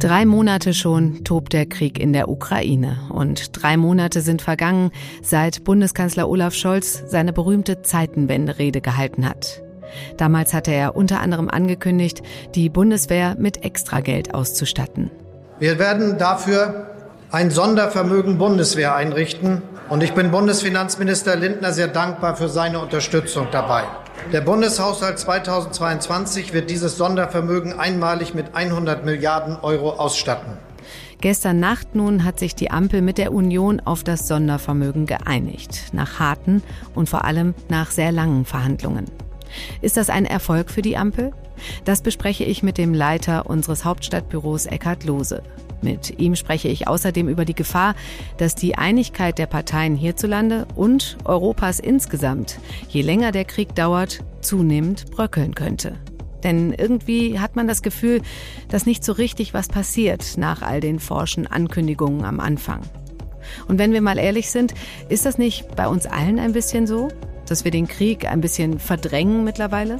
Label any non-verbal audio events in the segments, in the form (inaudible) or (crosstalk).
Drei Monate schon tobt der Krieg in der Ukraine. Und drei Monate sind vergangen, seit Bundeskanzler Olaf Scholz seine berühmte Zeitenwende-Rede gehalten hat. Damals hatte er unter anderem angekündigt, die Bundeswehr mit Extrageld auszustatten. Wir werden dafür ein Sondervermögen Bundeswehr einrichten. Und ich bin Bundesfinanzminister Lindner sehr dankbar für seine Unterstützung dabei. Der Bundeshaushalt 2022 wird dieses Sondervermögen einmalig mit 100 Milliarden Euro ausstatten. Gestern Nacht nun hat sich die Ampel mit der Union auf das Sondervermögen geeinigt, nach harten und vor allem nach sehr langen Verhandlungen. Ist das ein Erfolg für die Ampel? Das bespreche ich mit dem Leiter unseres Hauptstadtbüros Eckhard Lose. Mit ihm spreche ich außerdem über die Gefahr, dass die Einigkeit der Parteien hierzulande und Europas insgesamt, je länger der Krieg dauert, zunehmend bröckeln könnte. Denn irgendwie hat man das Gefühl, dass nicht so richtig was passiert nach all den forschen Ankündigungen am Anfang. Und wenn wir mal ehrlich sind, ist das nicht bei uns allen ein bisschen so? Dass wir den Krieg ein bisschen verdrängen mittlerweile?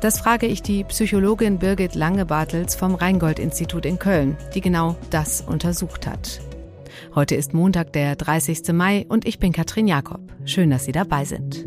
Das frage ich die Psychologin Birgit Lange-Bartels vom Rheingold-Institut in Köln, die genau das untersucht hat. Heute ist Montag, der 30. Mai und ich bin Katrin Jakob. Schön, dass Sie dabei sind.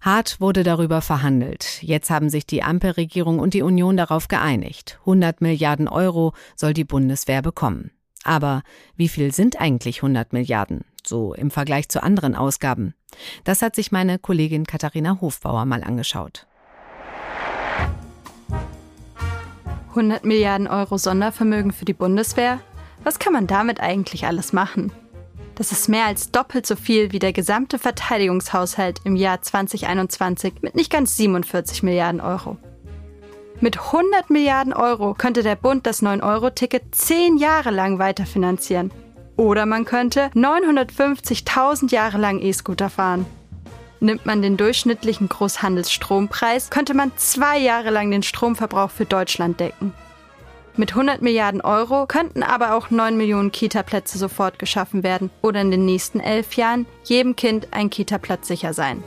Hart wurde darüber verhandelt. Jetzt haben sich die Ampelregierung und die Union darauf geeinigt. 100 Milliarden Euro soll die Bundeswehr bekommen. Aber wie viel sind eigentlich 100 Milliarden? So im Vergleich zu anderen Ausgaben. Das hat sich meine Kollegin Katharina Hofbauer mal angeschaut. 100 Milliarden Euro Sondervermögen für die Bundeswehr? Was kann man damit eigentlich alles machen? Das ist mehr als doppelt so viel wie der gesamte Verteidigungshaushalt im Jahr 2021 mit nicht ganz 47 Milliarden Euro. Mit 100 Milliarden Euro könnte der Bund das 9-Euro-Ticket zehn Jahre lang weiterfinanzieren. Oder man könnte 950.000 Jahre lang E-Scooter fahren. Nimmt man den durchschnittlichen Großhandelsstrompreis, könnte man zwei Jahre lang den Stromverbrauch für Deutschland decken. Mit 100 Milliarden Euro könnten aber auch 9 Millionen Kita-Plätze sofort geschaffen werden oder in den nächsten elf Jahren jedem Kind ein Kita-Platz sicher sein.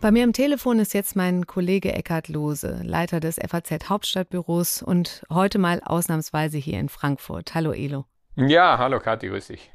Bei mir am Telefon ist jetzt mein Kollege Eckhard Lose, Leiter des FAZ Hauptstadtbüros und heute mal ausnahmsweise hier in Frankfurt. Hallo Elo. Ja, hallo Kathi, grüß dich.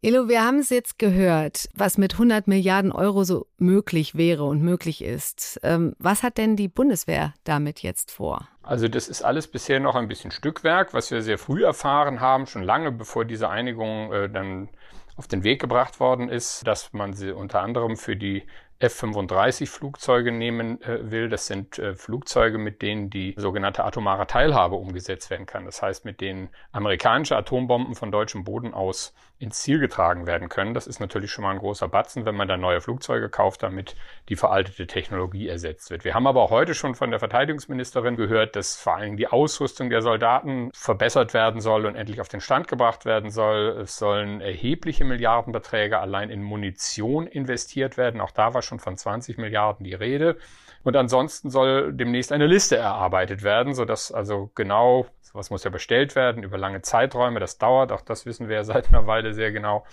Elo, wir haben es jetzt gehört, was mit 100 Milliarden Euro so möglich wäre und möglich ist. Ähm, was hat denn die Bundeswehr damit jetzt vor? Also das ist alles bisher noch ein bisschen Stückwerk, was wir sehr früh erfahren haben, schon lange bevor diese Einigung äh, dann auf den Weg gebracht worden ist, dass man sie unter anderem für die F-35 Flugzeuge nehmen äh, will. Das sind äh, Flugzeuge, mit denen die sogenannte atomare Teilhabe umgesetzt werden kann. Das heißt, mit denen amerikanische Atombomben von deutschem Boden aus ins Ziel getragen werden können. Das ist natürlich schon mal ein großer Batzen, wenn man da neue Flugzeuge kauft, damit die veraltete Technologie ersetzt wird. Wir haben aber heute schon von der Verteidigungsministerin gehört, dass vor allem die Ausrüstung der Soldaten verbessert werden soll und endlich auf den Stand gebracht werden soll. Es sollen erhebliche Milliardenbeträge allein in Munition investiert werden. Auch da war schon von 20 Milliarden die Rede. Und ansonsten soll demnächst eine Liste erarbeitet werden, sodass also genau, was muss ja bestellt werden über lange Zeiträume, das dauert, auch das wissen wir ja (laughs) seit einer Weile sehr genau,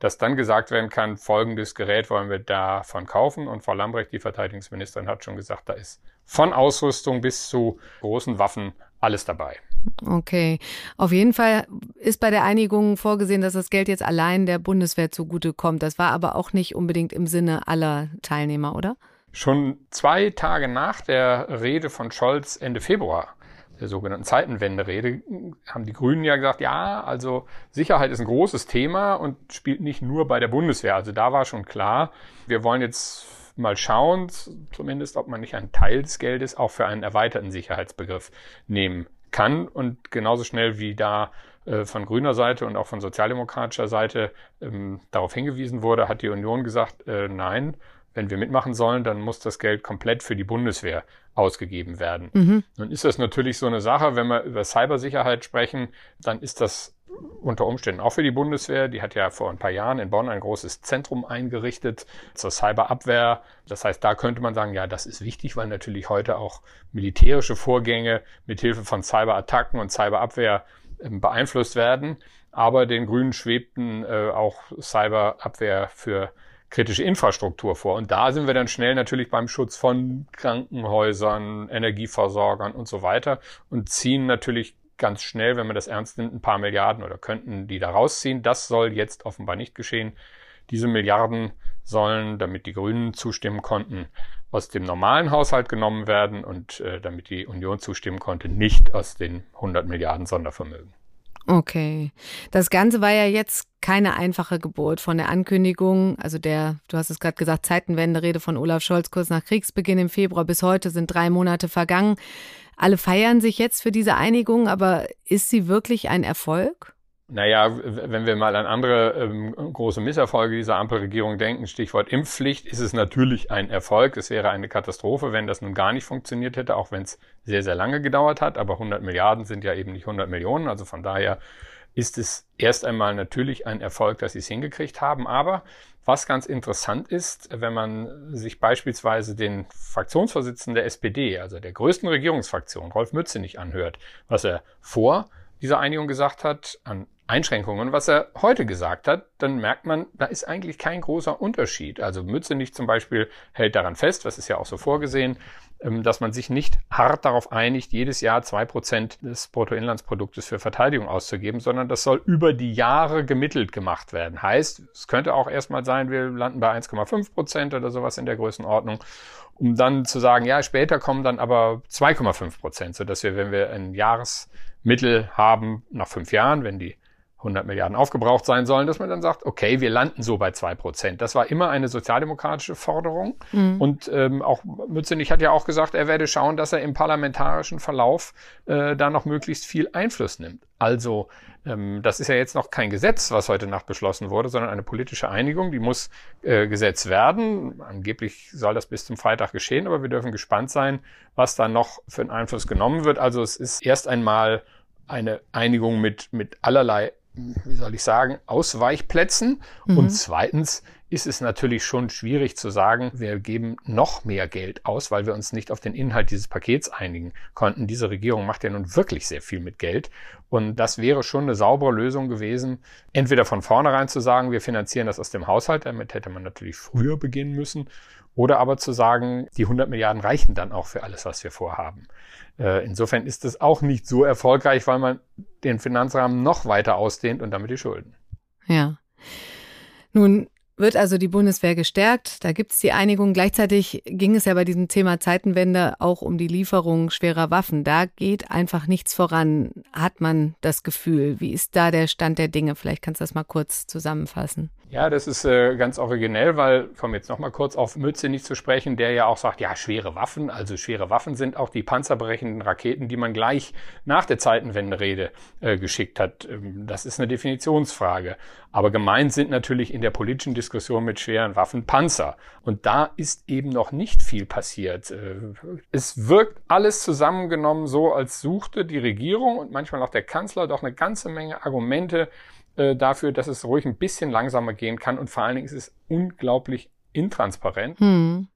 dass dann gesagt werden kann, folgendes Gerät wollen wir davon kaufen. Und Frau Lambrecht, die Verteidigungsministerin, hat schon gesagt, da ist von Ausrüstung bis zu großen Waffen alles dabei. Okay. Auf jeden Fall ist bei der Einigung vorgesehen, dass das Geld jetzt allein der Bundeswehr zugutekommt. Das war aber auch nicht unbedingt im Sinne aller Teilnehmer, oder? Schon zwei Tage nach der Rede von Scholz Ende Februar, der sogenannten Zeitenwende-Rede, haben die Grünen ja gesagt, ja, also Sicherheit ist ein großes Thema und spielt nicht nur bei der Bundeswehr. Also da war schon klar, wir wollen jetzt mal schauen, zumindest, ob man nicht einen Teil des Geldes auch für einen erweiterten Sicherheitsbegriff nehmen kann und genauso schnell wie da äh, von grüner Seite und auch von sozialdemokratischer Seite ähm, darauf hingewiesen wurde, hat die Union gesagt, äh, nein, wenn wir mitmachen sollen, dann muss das Geld komplett für die Bundeswehr ausgegeben werden. Mhm. Nun ist das natürlich so eine Sache, wenn wir über Cybersicherheit sprechen, dann ist das unter Umständen auch für die Bundeswehr. Die hat ja vor ein paar Jahren in Bonn ein großes Zentrum eingerichtet zur Cyberabwehr. Das heißt, da könnte man sagen, ja, das ist wichtig, weil natürlich heute auch militärische Vorgänge mit Hilfe von Cyberattacken und Cyberabwehr äh, beeinflusst werden. Aber den Grünen schwebten äh, auch Cyberabwehr für kritische Infrastruktur vor. Und da sind wir dann schnell natürlich beim Schutz von Krankenhäusern, Energieversorgern und so weiter und ziehen natürlich ganz schnell, wenn man das ernst nimmt, ein paar Milliarden oder könnten die da rausziehen. Das soll jetzt offenbar nicht geschehen. Diese Milliarden sollen, damit die Grünen zustimmen konnten, aus dem normalen Haushalt genommen werden und äh, damit die Union zustimmen konnte, nicht aus den 100 Milliarden Sondervermögen. Okay. Das Ganze war ja jetzt keine einfache Geburt von der Ankündigung, also der, du hast es gerade gesagt, Zeitenwende-Rede von Olaf Scholz kurz nach Kriegsbeginn im Februar bis heute sind drei Monate vergangen. Alle feiern sich jetzt für diese Einigung, aber ist sie wirklich ein Erfolg? Naja, wenn wir mal an andere ähm, große Misserfolge dieser Ampelregierung denken, Stichwort Impfpflicht, ist es natürlich ein Erfolg. Es wäre eine Katastrophe, wenn das nun gar nicht funktioniert hätte, auch wenn es sehr, sehr lange gedauert hat. Aber 100 Milliarden sind ja eben nicht 100 Millionen. Also von daher ist es erst einmal natürlich ein Erfolg, dass sie es hingekriegt haben. Aber was ganz interessant ist, wenn man sich beispielsweise den Fraktionsvorsitzenden der SPD, also der größten Regierungsfraktion, Rolf Mützenich, anhört, was er vor dieser Einigung gesagt hat an Einschränkungen. Was er heute gesagt hat, dann merkt man, da ist eigentlich kein großer Unterschied. Also Mützenich zum Beispiel hält daran fest, was ist ja auch so vorgesehen, dass man sich nicht hart darauf einigt, jedes Jahr zwei Prozent des Bruttoinlandsproduktes für Verteidigung auszugeben, sondern das soll über die Jahre gemittelt gemacht werden. Heißt, es könnte auch erstmal sein, wir landen bei 1,5 Prozent oder sowas in der Größenordnung, um dann zu sagen, ja, später kommen dann aber 2,5 Prozent, sodass wir, wenn wir ein Jahresmittel haben nach fünf Jahren, wenn die 100 Milliarden aufgebraucht sein sollen, dass man dann sagt, okay, wir landen so bei zwei Prozent. Das war immer eine sozialdemokratische Forderung. Mhm. Und ähm, auch Mützenich hat ja auch gesagt, er werde schauen, dass er im parlamentarischen Verlauf äh, da noch möglichst viel Einfluss nimmt. Also ähm, das ist ja jetzt noch kein Gesetz, was heute Nacht beschlossen wurde, sondern eine politische Einigung, die muss äh, Gesetz werden. Angeblich soll das bis zum Freitag geschehen, aber wir dürfen gespannt sein, was da noch für einen Einfluss genommen wird. Also es ist erst einmal eine Einigung mit, mit allerlei wie soll ich sagen, Ausweichplätzen. Mhm. Und zweitens ist es natürlich schon schwierig zu sagen, wir geben noch mehr Geld aus, weil wir uns nicht auf den Inhalt dieses Pakets einigen konnten. Diese Regierung macht ja nun wirklich sehr viel mit Geld. Und das wäre schon eine saubere Lösung gewesen, entweder von vornherein zu sagen, wir finanzieren das aus dem Haushalt, damit hätte man natürlich früher beginnen müssen, oder aber zu sagen, die 100 Milliarden reichen dann auch für alles, was wir vorhaben. Äh, insofern ist es auch nicht so erfolgreich, weil man den Finanzrahmen noch weiter ausdehnt und damit die Schulden. Ja. Nun wird also die Bundeswehr gestärkt. Da gibt es die Einigung. Gleichzeitig ging es ja bei diesem Thema Zeitenwende auch um die Lieferung schwerer Waffen. Da geht einfach nichts voran, hat man das Gefühl. Wie ist da der Stand der Dinge? Vielleicht kannst du das mal kurz zusammenfassen. Ja, das ist äh, ganz originell, weil, ich komme jetzt nochmal kurz auf Mütze nicht zu sprechen, der ja auch sagt, ja, schwere Waffen, also schwere Waffen sind auch die panzerbrechenden Raketen, die man gleich nach der Zeitenwende-Rede äh, geschickt hat. Ähm, das ist eine Definitionsfrage. Aber gemeint sind natürlich in der politischen Diskussion mit schweren Waffen Panzer. Und da ist eben noch nicht viel passiert. Äh, es wirkt alles zusammengenommen so, als suchte die Regierung und manchmal auch der Kanzler doch eine ganze Menge Argumente, äh, dafür, dass es ruhig ein bisschen langsamer gehen kann und vor allen Dingen ist es unglaublich intransparent. Hm.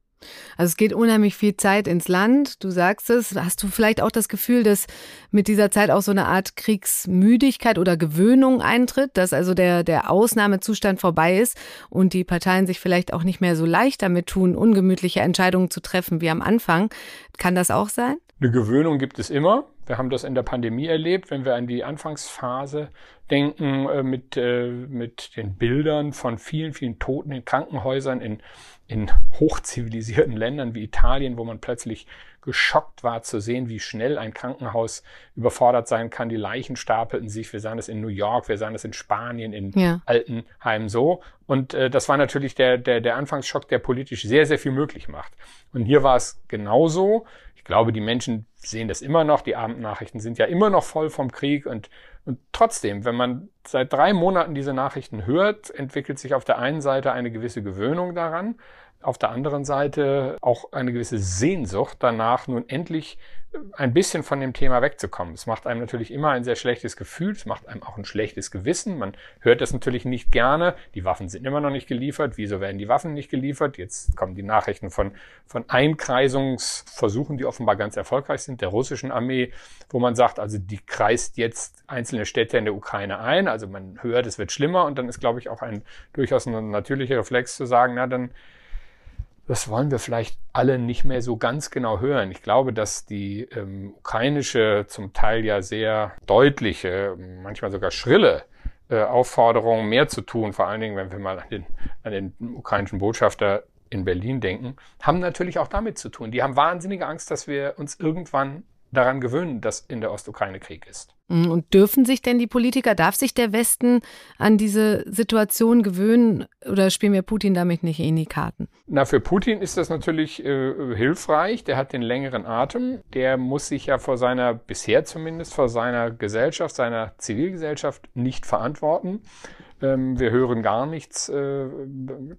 Also es geht unheimlich viel Zeit ins Land, du sagst es. Hast du vielleicht auch das Gefühl, dass mit dieser Zeit auch so eine Art Kriegsmüdigkeit oder Gewöhnung eintritt, dass also der, der Ausnahmezustand vorbei ist und die Parteien sich vielleicht auch nicht mehr so leicht damit tun, ungemütliche Entscheidungen zu treffen wie am Anfang? Kann das auch sein? Eine Gewöhnung gibt es immer. Wir haben das in der Pandemie erlebt, wenn wir an die Anfangsphase denken, äh, mit, äh, mit den Bildern von vielen, vielen Toten in Krankenhäusern in, in hochzivilisierten Ländern wie Italien, wo man plötzlich geschockt war zu sehen, wie schnell ein Krankenhaus überfordert sein kann. Die Leichen stapelten sich. Wir sahen das in New York, wir sahen das in Spanien, in ja. Altenheim so. Und äh, das war natürlich der, der, der Anfangsschock, der politisch sehr, sehr viel möglich macht. Und hier war es genauso. Ich glaube, die Menschen sehen das immer noch. Die Abendnachrichten sind ja immer noch voll vom Krieg und und trotzdem, wenn man seit drei Monaten diese Nachrichten hört, entwickelt sich auf der einen Seite eine gewisse Gewöhnung daran, auf der anderen Seite auch eine gewisse Sehnsucht danach, nun endlich ein bisschen von dem Thema wegzukommen. Es macht einem natürlich immer ein sehr schlechtes Gefühl, es macht einem auch ein schlechtes Gewissen. Man hört das natürlich nicht gerne. Die Waffen sind immer noch nicht geliefert. Wieso werden die Waffen nicht geliefert? Jetzt kommen die Nachrichten von, von Einkreisungsversuchen, die offenbar ganz erfolgreich sind, der russischen Armee, wo man sagt, also die kreist jetzt einzelne Städte in der Ukraine ein. Also man hört, es wird schlimmer und dann ist, glaube ich, auch ein durchaus ein natürlicher Reflex zu sagen, na dann das wollen wir vielleicht alle nicht mehr so ganz genau hören. Ich glaube, dass die ähm, ukrainische, zum Teil ja sehr deutliche, manchmal sogar schrille äh, Aufforderung, mehr zu tun, vor allen Dingen, wenn wir mal an den, an den ukrainischen Botschafter in Berlin denken, haben natürlich auch damit zu tun. Die haben wahnsinnige Angst, dass wir uns irgendwann daran gewöhnen, dass in der Ostukraine Krieg ist. Mhm, und dürfen sich denn die Politiker, darf sich der Westen an diese Situation gewöhnen oder spielen wir Putin damit nicht in die Karten? Na, für Putin ist das natürlich äh, hilfreich. Der hat den längeren Atem. Der muss sich ja vor seiner, bisher zumindest, vor seiner Gesellschaft, seiner Zivilgesellschaft nicht verantworten. Ähm, wir hören gar nichts, äh,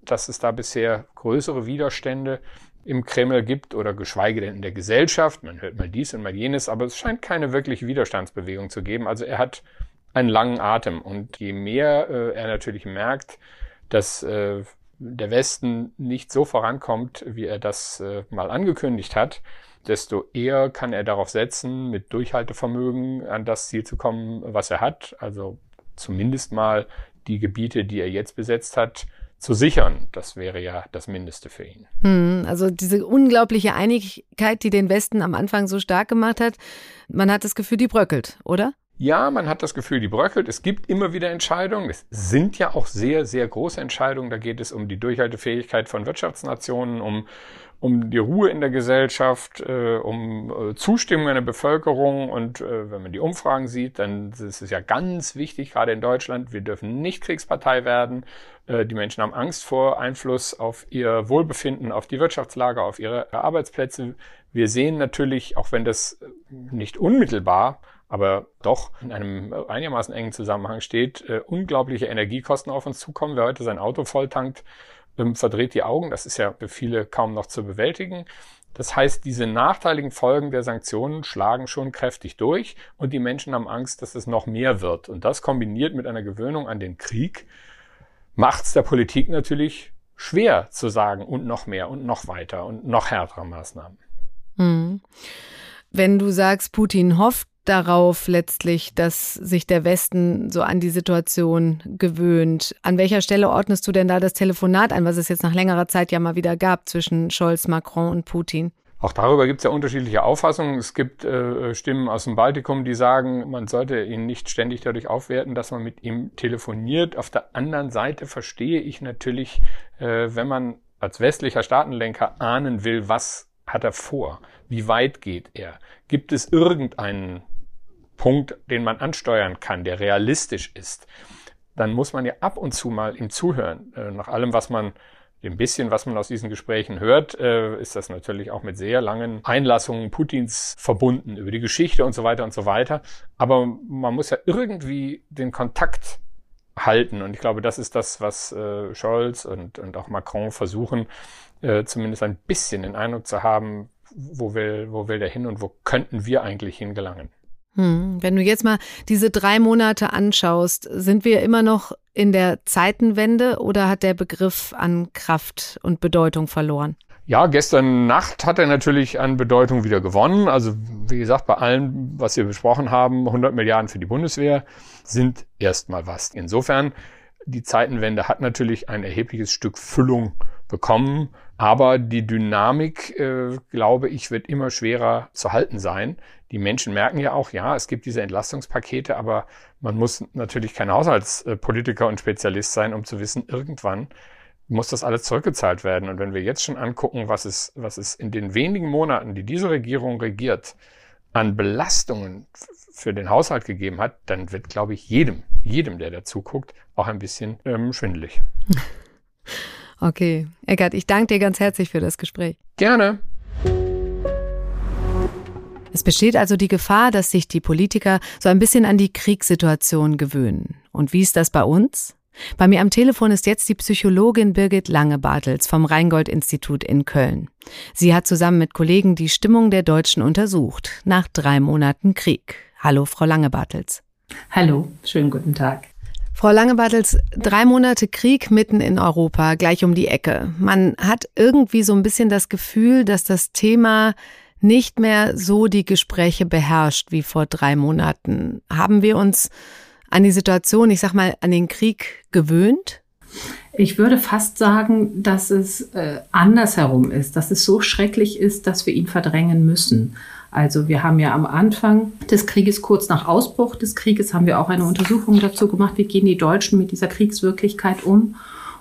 dass es da bisher größere Widerstände im Kreml gibt oder geschweige denn in der Gesellschaft. Man hört mal dies und mal jenes, aber es scheint keine wirkliche Widerstandsbewegung zu geben. Also er hat einen langen Atem und je mehr äh, er natürlich merkt, dass äh, der Westen nicht so vorankommt, wie er das äh, mal angekündigt hat, desto eher kann er darauf setzen, mit Durchhaltevermögen an das Ziel zu kommen, was er hat. Also zumindest mal die Gebiete, die er jetzt besetzt hat, zu sichern. Das wäre ja das Mindeste für ihn. Hm, also diese unglaubliche Einigkeit, die den Westen am Anfang so stark gemacht hat, man hat das Gefühl, die bröckelt, oder? Ja, man hat das Gefühl, die bröckelt. Es gibt immer wieder Entscheidungen. Es sind ja auch sehr, sehr große Entscheidungen. Da geht es um die Durchhaltefähigkeit von Wirtschaftsnationen, um um die Ruhe in der Gesellschaft, äh, um äh, Zustimmung in der Bevölkerung. Und äh, wenn man die Umfragen sieht, dann ist es ja ganz wichtig, gerade in Deutschland, wir dürfen nicht Kriegspartei werden. Äh, die Menschen haben Angst vor Einfluss auf ihr Wohlbefinden, auf die Wirtschaftslage, auf ihre Arbeitsplätze. Wir sehen natürlich, auch wenn das nicht unmittelbar, aber doch in einem einigermaßen engen Zusammenhang steht, äh, unglaubliche Energiekosten auf uns zukommen. Wer heute sein Auto volltankt, ähm, verdreht die Augen. Das ist ja für viele kaum noch zu bewältigen. Das heißt, diese nachteiligen Folgen der Sanktionen schlagen schon kräftig durch und die Menschen haben Angst, dass es noch mehr wird. Und das kombiniert mit einer Gewöhnung an den Krieg macht es der Politik natürlich schwer zu sagen und noch mehr und noch weiter und noch härtere Maßnahmen. Hm. Wenn du sagst, Putin hofft darauf letztlich, dass sich der Westen so an die Situation gewöhnt. An welcher Stelle ordnest du denn da das Telefonat ein, was es jetzt nach längerer Zeit ja mal wieder gab zwischen Scholz, Macron und Putin? Auch darüber gibt es ja unterschiedliche Auffassungen. Es gibt äh, Stimmen aus dem Baltikum, die sagen, man sollte ihn nicht ständig dadurch aufwerten, dass man mit ihm telefoniert. Auf der anderen Seite verstehe ich natürlich, äh, wenn man als westlicher Staatenlenker ahnen will, was hat er vor? Wie weit geht er? Gibt es irgendeinen Punkt, den man ansteuern kann, der realistisch ist, dann muss man ja ab und zu mal ihm zuhören. Äh, nach allem, was man, dem bisschen, was man aus diesen Gesprächen hört, äh, ist das natürlich auch mit sehr langen Einlassungen Putins verbunden über die Geschichte und so weiter und so weiter. Aber man muss ja irgendwie den Kontakt halten. Und ich glaube, das ist das, was äh, Scholz und, und auch Macron versuchen, zumindest ein bisschen den Eindruck zu haben, wo will, wo will der hin und wo könnten wir eigentlich hingelangen. Hm, wenn du jetzt mal diese drei Monate anschaust, sind wir immer noch in der Zeitenwende oder hat der Begriff an Kraft und Bedeutung verloren? Ja, gestern Nacht hat er natürlich an Bedeutung wieder gewonnen. Also wie gesagt, bei allem, was wir besprochen haben, 100 Milliarden für die Bundeswehr sind erstmal was. Insofern, die Zeitenwende hat natürlich ein erhebliches Stück Füllung bekommen. Aber die Dynamik, äh, glaube ich, wird immer schwerer zu halten sein. Die Menschen merken ja auch, ja, es gibt diese Entlastungspakete, aber man muss natürlich kein Haushaltspolitiker und Spezialist sein, um zu wissen, irgendwann muss das alles zurückgezahlt werden. Und wenn wir jetzt schon angucken, was es, was es in den wenigen Monaten, die diese Regierung regiert, an Belastungen für den Haushalt gegeben hat, dann wird, glaube ich, jedem, jedem, der dazu guckt, auch ein bisschen ähm, schwindelig. (laughs) Okay, Eckert, ich danke dir ganz herzlich für das Gespräch. Gerne. Es besteht also die Gefahr, dass sich die Politiker so ein bisschen an die Kriegssituation gewöhnen. Und wie ist das bei uns? Bei mir am Telefon ist jetzt die Psychologin Birgit Lange-Bartels vom Rheingold-Institut in Köln. Sie hat zusammen mit Kollegen die Stimmung der Deutschen untersucht, nach drei Monaten Krieg. Hallo, Frau Lange-Bartels. Hallo, schönen guten Tag. Frau Lange-Bartels, drei Monate Krieg mitten in Europa, gleich um die Ecke. Man hat irgendwie so ein bisschen das Gefühl, dass das Thema nicht mehr so die Gespräche beherrscht wie vor drei Monaten. Haben wir uns an die Situation, ich sag mal, an den Krieg gewöhnt? Ich würde fast sagen, dass es äh, andersherum ist, dass es so schrecklich ist, dass wir ihn verdrängen müssen. Also wir haben ja am Anfang des Krieges, kurz nach Ausbruch des Krieges, haben wir auch eine Untersuchung dazu gemacht, wie gehen die Deutschen mit dieser Kriegswirklichkeit um.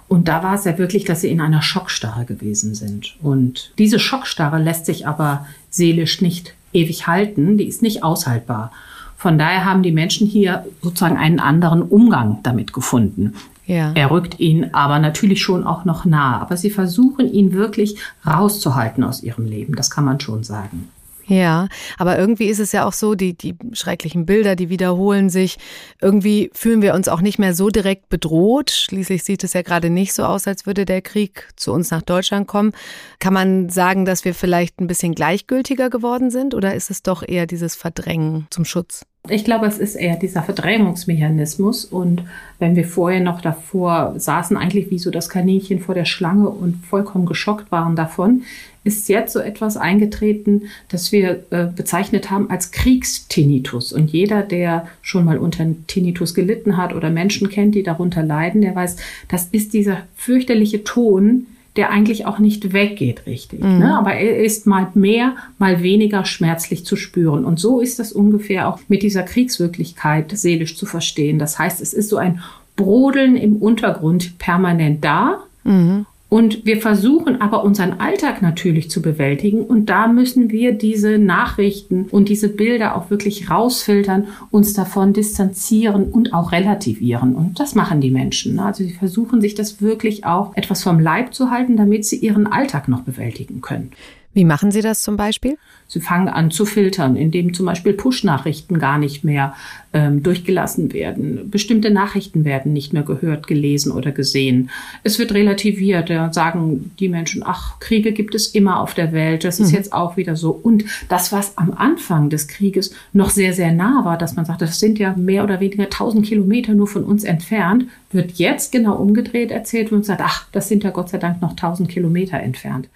Und da war es ja wirklich, dass sie in einer Schockstarre gewesen sind. Und diese Schockstarre lässt sich aber seelisch nicht ewig halten, die ist nicht aushaltbar. Von daher haben die Menschen hier sozusagen einen anderen Umgang damit gefunden. Ja. Er rückt ihnen aber natürlich schon auch noch nahe. Aber sie versuchen ihn wirklich rauszuhalten aus ihrem Leben. Das kann man schon sagen. Ja, aber irgendwie ist es ja auch so, die, die schrecklichen Bilder, die wiederholen sich. Irgendwie fühlen wir uns auch nicht mehr so direkt bedroht. Schließlich sieht es ja gerade nicht so aus, als würde der Krieg zu uns nach Deutschland kommen. Kann man sagen, dass wir vielleicht ein bisschen gleichgültiger geworden sind oder ist es doch eher dieses Verdrängen zum Schutz? Ich glaube, es ist eher dieser Verdrängungsmechanismus. Und wenn wir vorher noch davor saßen, eigentlich wie so das Kaninchen vor der Schlange und vollkommen geschockt waren davon, ist jetzt so etwas eingetreten, das wir äh, bezeichnet haben als Kriegstinitus. Und jeder, der schon mal unter Tinnitus gelitten hat oder Menschen kennt, die darunter leiden, der weiß, das ist dieser fürchterliche Ton, der eigentlich auch nicht weggeht, richtig. Mhm. Ne? Aber er ist mal mehr, mal weniger schmerzlich zu spüren. Und so ist das ungefähr auch mit dieser Kriegswirklichkeit seelisch zu verstehen. Das heißt, es ist so ein Brodeln im Untergrund permanent da. Mhm. Und wir versuchen aber unseren Alltag natürlich zu bewältigen. Und da müssen wir diese Nachrichten und diese Bilder auch wirklich rausfiltern, uns davon distanzieren und auch relativieren. Und das machen die Menschen. Also sie versuchen sich das wirklich auch etwas vom Leib zu halten, damit sie ihren Alltag noch bewältigen können. Wie machen Sie das zum Beispiel? Sie fangen an zu filtern, indem zum Beispiel Push-Nachrichten gar nicht mehr ähm, durchgelassen werden. Bestimmte Nachrichten werden nicht mehr gehört, gelesen oder gesehen. Es wird relativiert. Da sagen die Menschen, ach, Kriege gibt es immer auf der Welt. Das ist mhm. jetzt auch wieder so. Und das, was am Anfang des Krieges noch sehr, sehr nah war, dass man sagt, das sind ja mehr oder weniger tausend Kilometer nur von uns entfernt, wird jetzt genau umgedreht erzählt und sagt, ach, das sind ja Gott sei Dank noch tausend Kilometer entfernt.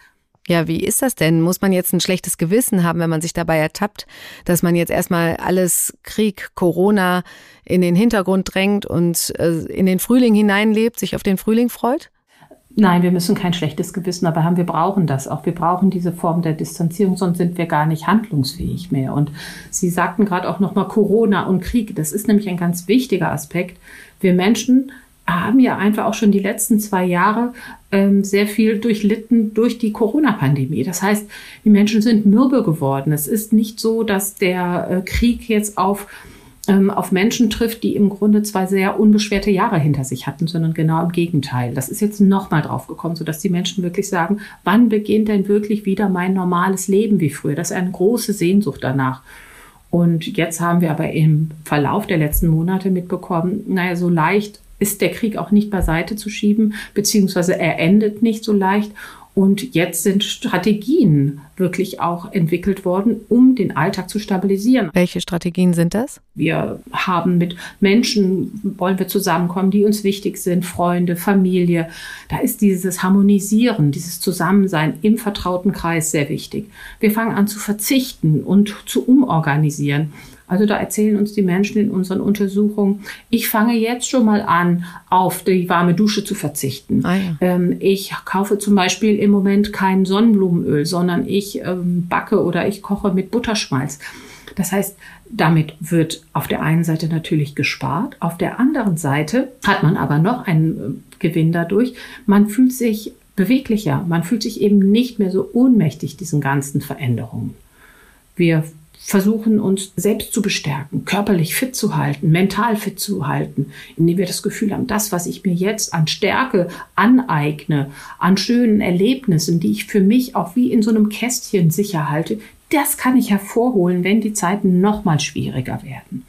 Ja, wie ist das denn? Muss man jetzt ein schlechtes Gewissen haben, wenn man sich dabei ertappt, dass man jetzt erstmal alles Krieg, Corona in den Hintergrund drängt und äh, in den Frühling hineinlebt, sich auf den Frühling freut? Nein, wir müssen kein schlechtes Gewissen aber haben. Wir brauchen das auch. Wir brauchen diese Form der Distanzierung, sonst sind wir gar nicht handlungsfähig mehr. Und Sie sagten gerade auch nochmal Corona und Krieg. Das ist nämlich ein ganz wichtiger Aspekt. Wir Menschen haben ja einfach auch schon die letzten zwei Jahre ähm, sehr viel durchlitten durch die Corona-Pandemie. Das heißt, die Menschen sind mürbe geworden. Es ist nicht so, dass der äh, Krieg jetzt auf ähm, auf Menschen trifft, die im Grunde zwei sehr unbeschwerte Jahre hinter sich hatten, sondern genau im Gegenteil. Das ist jetzt nochmal drauf gekommen, sodass die Menschen wirklich sagen, wann beginnt denn wirklich wieder mein normales Leben wie früher? Das ist eine große Sehnsucht danach. Und jetzt haben wir aber im Verlauf der letzten Monate mitbekommen, naja, so leicht ist der Krieg auch nicht beiseite zu schieben, beziehungsweise er endet nicht so leicht. Und jetzt sind Strategien wirklich auch entwickelt worden, um den Alltag zu stabilisieren. Welche Strategien sind das? Wir haben mit Menschen, wollen wir zusammenkommen, die uns wichtig sind, Freunde, Familie. Da ist dieses Harmonisieren, dieses Zusammensein im vertrauten Kreis sehr wichtig. Wir fangen an zu verzichten und zu umorganisieren. Also da erzählen uns die Menschen in unseren Untersuchungen, ich fange jetzt schon mal an, auf die warme Dusche zu verzichten. Ah ja. ähm, ich kaufe zum Beispiel im Moment kein Sonnenblumenöl, sondern ich ähm, backe oder ich koche mit Butterschmalz. Das heißt, damit wird auf der einen Seite natürlich gespart, auf der anderen Seite hat man aber noch einen äh, Gewinn dadurch. Man fühlt sich beweglicher, man fühlt sich eben nicht mehr so ohnmächtig diesen ganzen Veränderungen. Wir versuchen uns selbst zu bestärken, körperlich fit zu halten, mental fit zu halten, indem wir das Gefühl haben, das, was ich mir jetzt an Stärke aneigne, an schönen Erlebnissen, die ich für mich auch wie in so einem Kästchen sicher halte, das kann ich hervorholen, wenn die Zeiten noch mal schwieriger werden.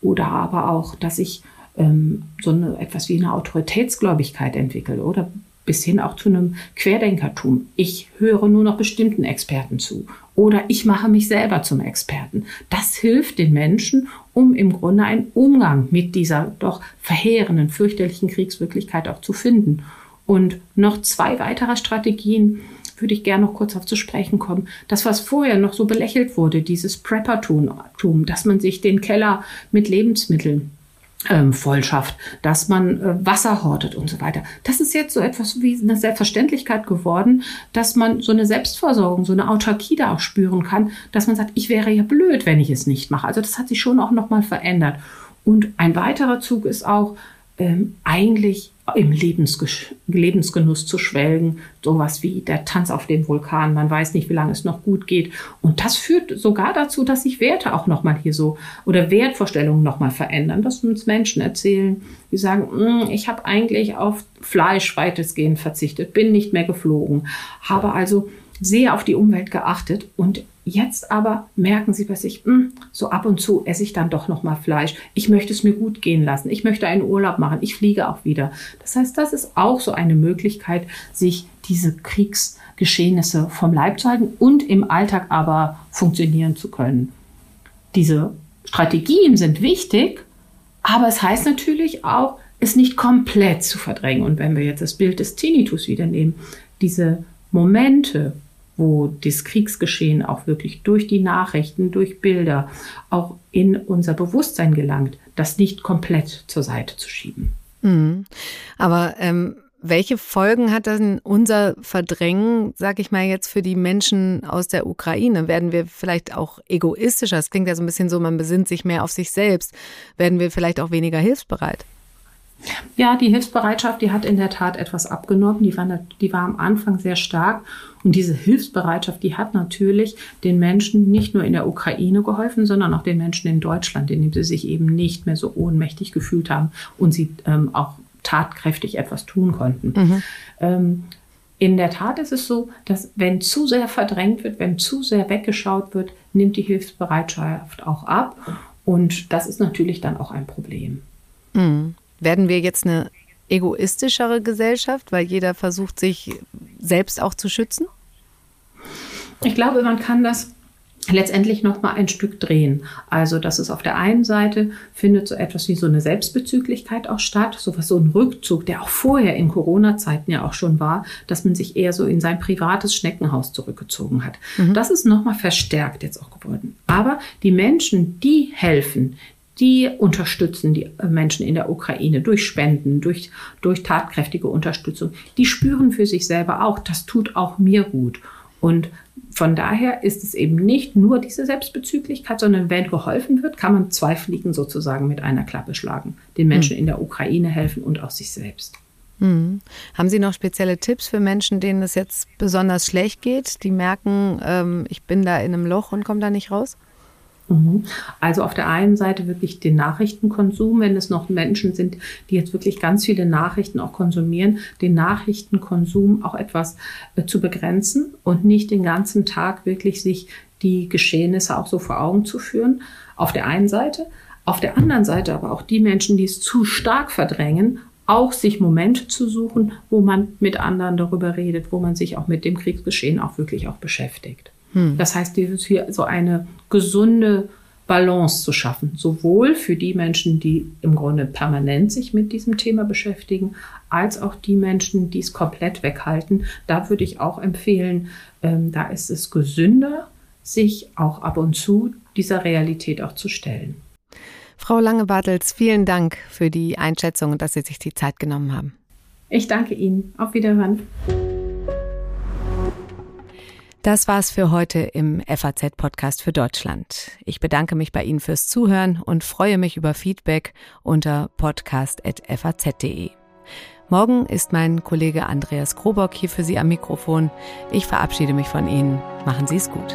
Oder aber auch, dass ich ähm, so eine, etwas wie eine Autoritätsgläubigkeit entwickle oder bis hin auch zu einem Querdenkertum. Ich höre nur noch bestimmten Experten zu oder ich mache mich selber zum Experten. Das hilft den Menschen, um im Grunde einen Umgang mit dieser doch verheerenden, fürchterlichen Kriegswirklichkeit auch zu finden. Und noch zwei weitere Strategien, würde ich gerne noch kurz auf zu sprechen kommen. Das, was vorher noch so belächelt wurde, dieses Preppertum, dass man sich den Keller mit Lebensmitteln ähm, voll schafft, dass man äh, Wasser hortet und so weiter. Das ist jetzt so etwas wie eine Selbstverständlichkeit geworden, dass man so eine Selbstversorgung, so eine Autarkie da auch spüren kann, dass man sagt, ich wäre ja blöd, wenn ich es nicht mache. Also das hat sich schon auch nochmal verändert. Und ein weiterer Zug ist auch, ähm, eigentlich im Lebensges Lebensgenuss zu schwelgen. Sowas wie der Tanz auf dem Vulkan. Man weiß nicht, wie lange es noch gut geht. Und das führt sogar dazu, dass sich Werte auch nochmal hier so oder Wertvorstellungen nochmal verändern. Dass uns Menschen erzählen, die sagen, hm, ich habe eigentlich auf Fleisch weitestgehend verzichtet, bin nicht mehr geflogen, habe also sehr auf die Umwelt geachtet und Jetzt aber merken sie bei sich, mh, hm, so ab und zu esse ich dann doch noch mal Fleisch. Ich möchte es mir gut gehen lassen. Ich möchte einen Urlaub machen. Ich fliege auch wieder. Das heißt, das ist auch so eine Möglichkeit, sich diese Kriegsgeschehnisse vom Leib zu halten und im Alltag aber funktionieren zu können. Diese Strategien sind wichtig, aber es heißt natürlich auch, es nicht komplett zu verdrängen. Und wenn wir jetzt das Bild des Tinnitus wieder nehmen, diese Momente, wo das Kriegsgeschehen auch wirklich durch die Nachrichten, durch Bilder auch in unser Bewusstsein gelangt, das nicht komplett zur Seite zu schieben. Mhm. Aber ähm, welche Folgen hat dann unser Verdrängen, sag ich mal jetzt, für die Menschen aus der Ukraine? Werden wir vielleicht auch egoistischer? Es klingt ja so ein bisschen so, man besinnt sich mehr auf sich selbst. Werden wir vielleicht auch weniger hilfsbereit? Ja, die Hilfsbereitschaft, die hat in der Tat etwas abgenommen. Die war, die war am Anfang sehr stark. Und diese Hilfsbereitschaft, die hat natürlich den Menschen nicht nur in der Ukraine geholfen, sondern auch den Menschen in Deutschland, indem sie sich eben nicht mehr so ohnmächtig gefühlt haben und sie ähm, auch tatkräftig etwas tun konnten. Mhm. Ähm, in der Tat ist es so, dass wenn zu sehr verdrängt wird, wenn zu sehr weggeschaut wird, nimmt die Hilfsbereitschaft auch ab. Und das ist natürlich dann auch ein Problem. Mhm. Werden wir jetzt eine egoistischere Gesellschaft, weil jeder versucht, sich selbst auch zu schützen? Ich glaube, man kann das letztendlich noch mal ein Stück drehen. Also, dass es auf der einen Seite findet so etwas wie so eine Selbstbezüglichkeit auch statt, so was so ein Rückzug, der auch vorher in Corona-Zeiten ja auch schon war, dass man sich eher so in sein privates Schneckenhaus zurückgezogen hat. Mhm. Das ist noch mal verstärkt jetzt auch geworden. Aber die Menschen, die helfen, die unterstützen die Menschen in der Ukraine durch Spenden, durch, durch tatkräftige Unterstützung. Die spüren für sich selber auch, das tut auch mir gut. Und von daher ist es eben nicht nur diese Selbstbezüglichkeit, sondern wenn geholfen wird, kann man zwei Fliegen sozusagen mit einer Klappe schlagen. Den Menschen mhm. in der Ukraine helfen und auch sich selbst. Mhm. Haben Sie noch spezielle Tipps für Menschen, denen es jetzt besonders schlecht geht, die merken, ähm, ich bin da in einem Loch und komme da nicht raus? Mhm. Also auf der einen Seite wirklich den Nachrichtenkonsum, wenn es noch Menschen sind, die jetzt wirklich ganz viele Nachrichten auch konsumieren, den Nachrichtenkonsum auch etwas äh, zu begrenzen und nicht den ganzen Tag wirklich sich die Geschehnisse auch so vor Augen zu führen. Auf der einen Seite. Auf der anderen Seite aber auch die Menschen, die es zu stark verdrängen, auch sich Momente zu suchen, wo man mit anderen darüber redet, wo man sich auch mit dem Kriegsgeschehen auch wirklich auch beschäftigt. Hm. Das heißt, dieses hier so eine gesunde Balance zu schaffen, sowohl für die Menschen, die im Grunde permanent sich mit diesem Thema beschäftigen, als auch die Menschen, die es komplett weghalten. Da würde ich auch empfehlen, ähm, da ist es gesünder, sich auch ab und zu dieser Realität auch zu stellen. Frau Lange-Bartels, vielen Dank für die Einschätzung und dass Sie sich die Zeit genommen haben. Ich danke Ihnen. Auf Wiederhören. Das war's für heute im FAZ-Podcast für Deutschland. Ich bedanke mich bei Ihnen fürs Zuhören und freue mich über Feedback unter podcast.faz.de. Morgen ist mein Kollege Andreas Krobock hier für Sie am Mikrofon. Ich verabschiede mich von Ihnen. Machen Sie es gut.